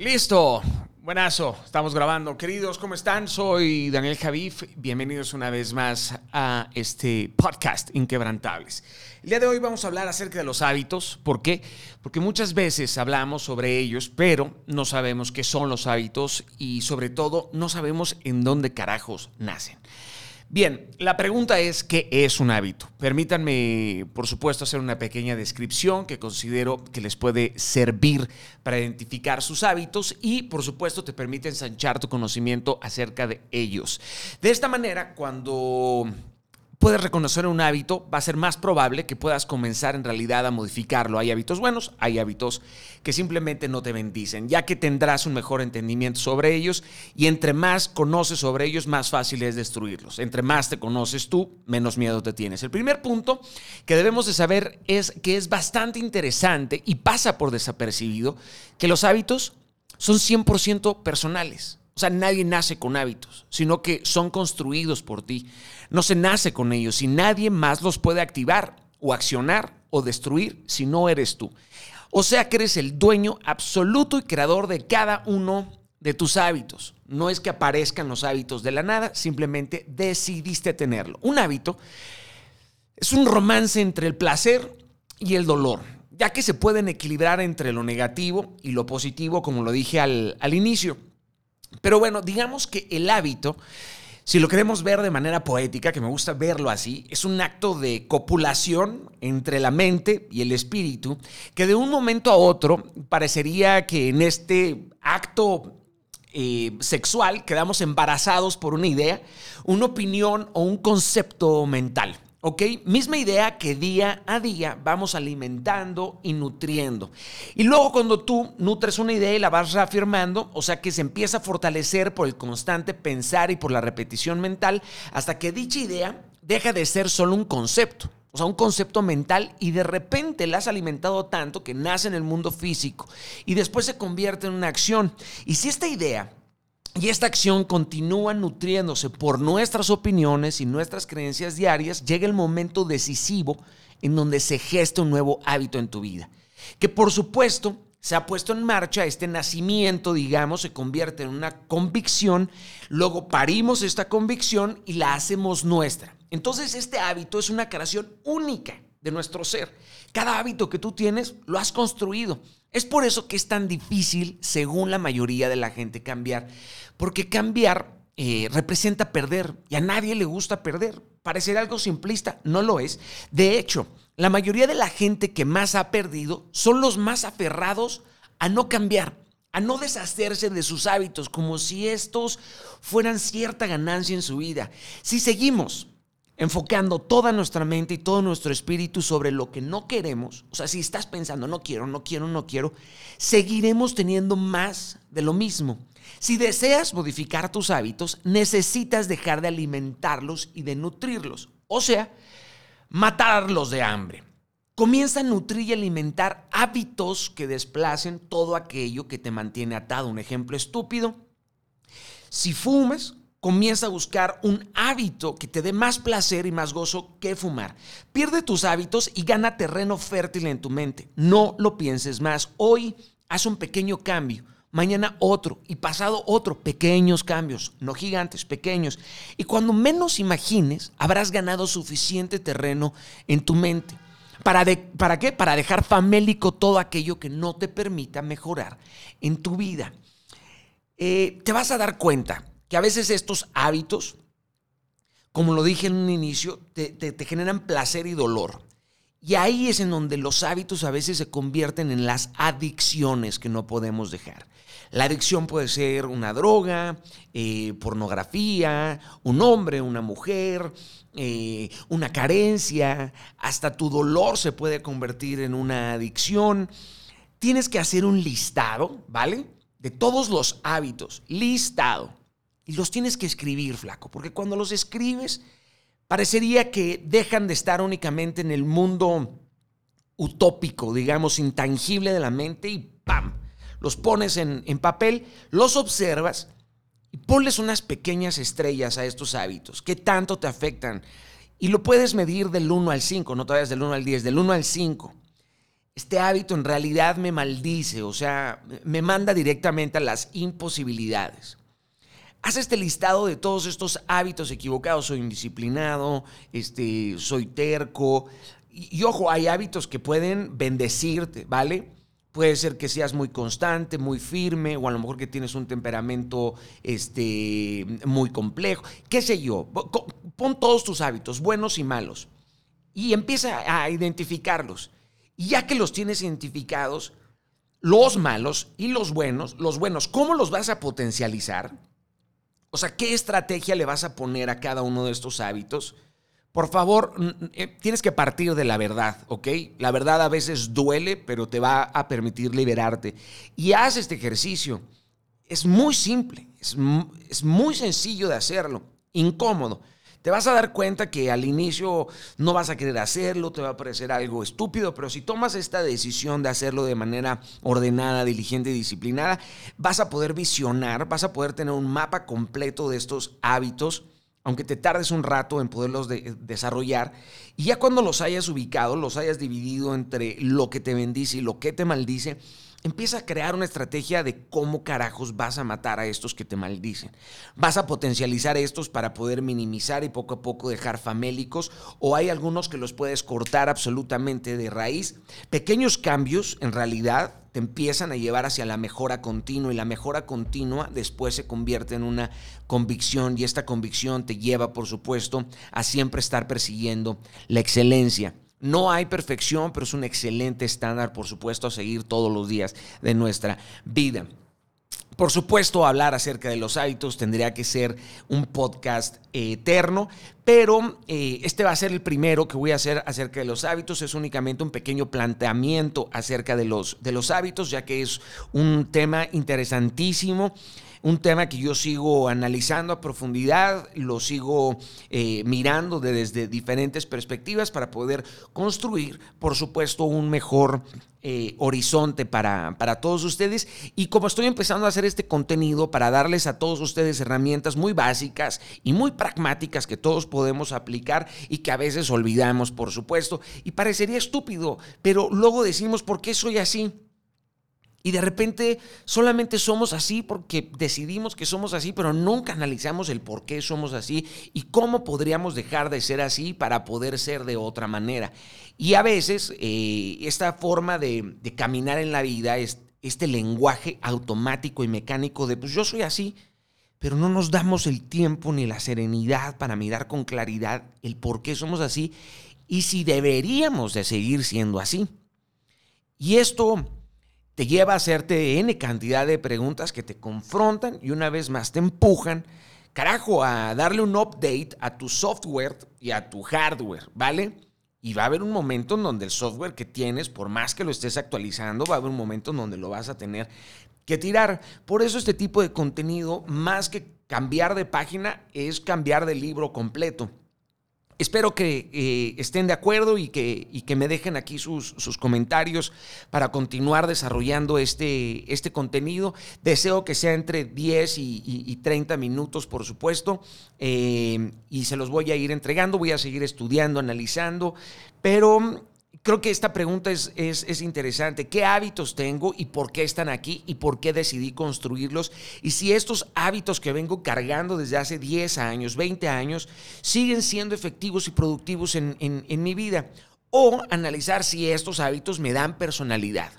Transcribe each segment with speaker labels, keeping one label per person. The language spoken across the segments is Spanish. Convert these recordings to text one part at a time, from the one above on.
Speaker 1: Listo. Buenazo, estamos grabando. Queridos, ¿cómo están? Soy Daniel Javif. Bienvenidos una vez más a este podcast Inquebrantables. El día de hoy vamos a hablar acerca de los hábitos. ¿Por qué? Porque muchas veces hablamos sobre ellos, pero no sabemos qué son los hábitos y sobre todo no sabemos en dónde carajos nacen. Bien, la pregunta es, ¿qué es un hábito? Permítanme, por supuesto, hacer una pequeña descripción que considero que les puede servir para identificar sus hábitos y, por supuesto, te permite ensanchar tu conocimiento acerca de ellos. De esta manera, cuando puedes reconocer un hábito, va a ser más probable que puedas comenzar en realidad a modificarlo. Hay hábitos buenos, hay hábitos que simplemente no te bendicen, ya que tendrás un mejor entendimiento sobre ellos y entre más conoces sobre ellos, más fácil es destruirlos. Entre más te conoces tú, menos miedo te tienes. El primer punto que debemos de saber es que es bastante interesante y pasa por desapercibido que los hábitos son 100% personales. O sea, nadie nace con hábitos, sino que son construidos por ti. No se nace con ellos y nadie más los puede activar o accionar o destruir si no eres tú. O sea que eres el dueño absoluto y creador de cada uno de tus hábitos. No es que aparezcan los hábitos de la nada, simplemente decidiste tenerlo. Un hábito es un romance entre el placer y el dolor, ya que se pueden equilibrar entre lo negativo y lo positivo, como lo dije al, al inicio. Pero bueno, digamos que el hábito, si lo queremos ver de manera poética, que me gusta verlo así, es un acto de copulación entre la mente y el espíritu, que de un momento a otro parecería que en este acto eh, sexual quedamos embarazados por una idea, una opinión o un concepto mental. ¿Ok? Misma idea que día a día vamos alimentando y nutriendo. Y luego cuando tú nutres una idea y la vas reafirmando, o sea que se empieza a fortalecer por el constante pensar y por la repetición mental, hasta que dicha idea deja de ser solo un concepto. O sea, un concepto mental y de repente la has alimentado tanto que nace en el mundo físico y después se convierte en una acción. Y si esta idea y esta acción continúa nutriéndose por nuestras opiniones y nuestras creencias diarias. Llega el momento decisivo en donde se gesta un nuevo hábito en tu vida. Que por supuesto se ha puesto en marcha, este nacimiento, digamos, se convierte en una convicción, luego parimos esta convicción y la hacemos nuestra. Entonces este hábito es una creación única de nuestro ser. Cada hábito que tú tienes lo has construido. Es por eso que es tan difícil, según la mayoría de la gente, cambiar. Porque cambiar eh, representa perder y a nadie le gusta perder. Parecer algo simplista, no lo es. De hecho, la mayoría de la gente que más ha perdido son los más aferrados a no cambiar, a no deshacerse de sus hábitos, como si estos fueran cierta ganancia en su vida. Si seguimos enfocando toda nuestra mente y todo nuestro espíritu sobre lo que no queremos, o sea, si estás pensando, no quiero, no quiero, no quiero, seguiremos teniendo más de lo mismo. Si deseas modificar tus hábitos, necesitas dejar de alimentarlos y de nutrirlos, o sea, matarlos de hambre. Comienza a nutrir y alimentar hábitos que desplacen todo aquello que te mantiene atado. Un ejemplo estúpido. Si fumas, comienza a buscar un hábito que te dé más placer y más gozo que fumar. Pierde tus hábitos y gana terreno fértil en tu mente. No lo pienses más. Hoy haz un pequeño cambio. Mañana otro y pasado otro. Pequeños cambios, no gigantes, pequeños. Y cuando menos imagines, habrás ganado suficiente terreno en tu mente. ¿Para, ¿Para qué? Para dejar famélico todo aquello que no te permita mejorar en tu vida. Eh, te vas a dar cuenta que a veces estos hábitos, como lo dije en un inicio, te, generan placer y dolor. Y ahí es en donde los hábitos a veces se convierten en las adicciones que no podemos dejar. La adicción puede ser una droga, eh, pornografía, un hombre, una mujer, eh, una carencia, hasta tu dolor se puede convertir en una adicción. Tienes que hacer un listado, ¿vale? De todos los hábitos, listado. Y los tienes que escribir, flaco, porque cuando los escribes, parecería que dejan de estar únicamente en el mundo utópico, digamos, intangible de la mente y ¡pam! Los pones en, en papel, los observas y ponles unas pequeñas estrellas a estos hábitos. ¿Qué tanto te afectan? Y lo puedes medir del 1 al 5, no todavía del 1 al 10, del 1 al 5. este hábito en realidad me maldice, o sea, me manda directamente a las imposibilidades. Haz este listado de todos estos hábitos equivocados. Soy indisciplinado, este, soy terco. Y, ojo, hay hábitos que pueden bendecirte, ¿vale? Puede ser que seas muy constante, muy firme, o a lo mejor que tienes un temperamento este, muy complejo. ¿Qué sé yo? Pon todos tus hábitos, buenos y malos, y empieza a identificarlos. Y ya que los tienes identificados, los malos y los buenos, los buenos, ¿cómo los vas a potencializar? O sea, ¿qué estrategia le vas a poner a cada uno de estos hábitos? Por favor, eh, tienes que partir de la verdad, ¿ok? La verdad a veces duele, pero te va a permitir liberarte. Y haz este ejercicio. Es muy simple, es, es muy sencillo de hacerlo, incómodo. Te vas a dar cuenta que al inicio no vas a querer hacerlo, te va a parecer algo estúpido, pero si tomas esta decisión de hacerlo de manera ordenada, diligente y disciplinada, vas a poder visionar, vas a poder tener un mapa completo de estos hábitos aunque te tardes un rato en poderlos desarrollar, y ya cuando los hayas ubicado, los hayas dividido entre lo que te bendice y lo que te maldice, empieza a crear una estrategia de cómo carajos vas a matar a estos que te maldicen. Vas a potencializar estos para poder minimizar y poco a poco dejar famélicos, o hay algunos que los puedes cortar absolutamente de raíz. Pequeños cambios, en realidad, te empiezan a llevar hacia la mejora continua y la mejora continua después se convierte en una convicción y esta convicción te lleva, por supuesto, a siempre estar persiguiendo la excelencia. No hay perfección, pero es un excelente estándar, por supuesto, a seguir todos los días de nuestra vida. Por supuesto, hablar acerca de los hábitos tendría que ser un podcast eterno, pero eh, este va a ser el primero que voy a hacer acerca de los hábitos. Es únicamente un pequeño planteamiento acerca de los, de los hábitos, ya que es un tema interesantísimo un tema que yo sigo analizando a profundidad, lo sigo eh, mirando desde diferentes perspectivas para poder construir, por supuesto, un mejor eh, horizonte para, para todos ustedes. Y como estoy empezando a hacer este contenido para darles a todos ustedes herramientas muy básicas y muy pragmáticas que todos podemos aplicar y que a veces olvidamos, por supuesto, y parecería estúpido, pero luego decimos, ¿por qué soy así? Y de repente solamente somos así porque decidimos que somos así, pero nunca analizamos el por qué somos así y cómo podríamos dejar de ser así para poder ser de otra manera. Y a veces eh, esta forma de, caminar en la vida, es, este lenguaje automático y mecánico de pues yo soy así, pero no nos damos el tiempo ni la serenidad para mirar con claridad el por qué somos así y si deberíamos de seguir siendo así. Y esto te lleva a hacerte N cantidad de preguntas que te confrontan y una vez más te empujan, carajo, a darle un update a tu software y a tu hardware, ¿vale? Y va a haber un momento en donde el software que tienes, por más que lo estés actualizando, va a haber un momento en donde lo vas a tener que tirar. Por eso este tipo de contenido, más que cambiar de página, es cambiar de libro completo. Espero que eh, estén de acuerdo y que, que me dejen aquí sus, sus, comentarios para continuar desarrollando este, este contenido. Deseo que sea entre 10 y, 30 minutos, por supuesto, eh, y se los voy a ir entregando. Voy a seguir estudiando, analizando, pero creo que esta pregunta es, es, interesante. ¿Qué hábitos tengo y por qué están aquí y por qué decidí construirlos? Y si estos hábitos que vengo cargando desde hace 10 años, 20 años, siguen siendo efectivos y productivos en, en mi vida. O analizar si estos hábitos me dan personalidad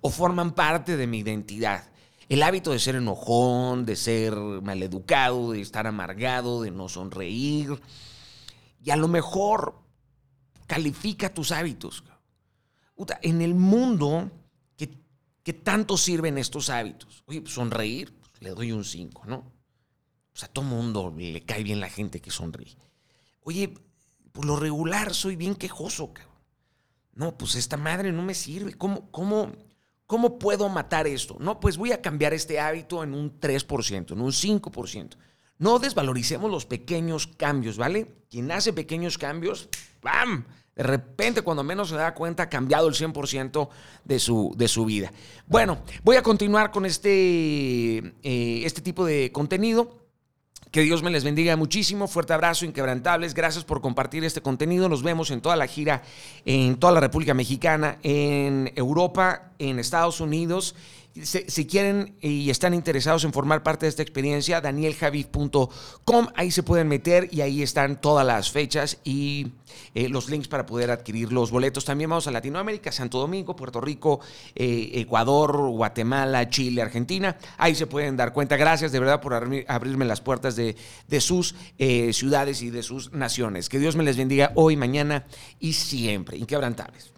Speaker 1: o forman parte de mi identidad. El hábito de ser enojón, de ser maleducado, de estar amargado, de no sonreír. Y a lo mejor califica tus hábitos. En el mundo, ¿qué, tanto sirven estos hábitos? Oye, pues, sonreír, pues, le doy un 5, ¿no? O sea, a todo mundo le cae bien la gente que sonríe. Oye, por lo regular soy bien quejoso, cabrón. No, pues esta madre no me sirve. ¿Cómo, cómo, ¿Cómo puedo matar esto? No, pues voy a cambiar este hábito en un 3%, en un 5%. No desvaloricemos los pequeños cambios, ¿vale? Quien hace pequeños cambios, ¡bam! De repente, cuando menos se da cuenta, ha cambiado el 100% de su, de su vida. Bueno, voy a continuar con este, eh, este tipo de contenido. Que Dios me les bendiga muchísimo. Fuerte abrazo, inquebrantables. Gracias por compartir este contenido. Nos vemos en toda la gira, en toda la República Mexicana, en Europa, en Estados Unidos si, quieren y están interesados en formar parte de esta experiencia, danieljavid.com, ahí se pueden meter y ahí están todas las fechas y eh, los links para poder adquirir los boletos. También vamos a Latinoamérica, Santo Domingo, Puerto Rico, eh, Ecuador, Guatemala, Chile, Argentina. Ahí se pueden dar cuenta. Gracias de verdad por abrirme las puertas de, sus eh, ciudades y de sus naciones. Que Dios me les bendiga hoy, mañana y siempre. Inquebrantables.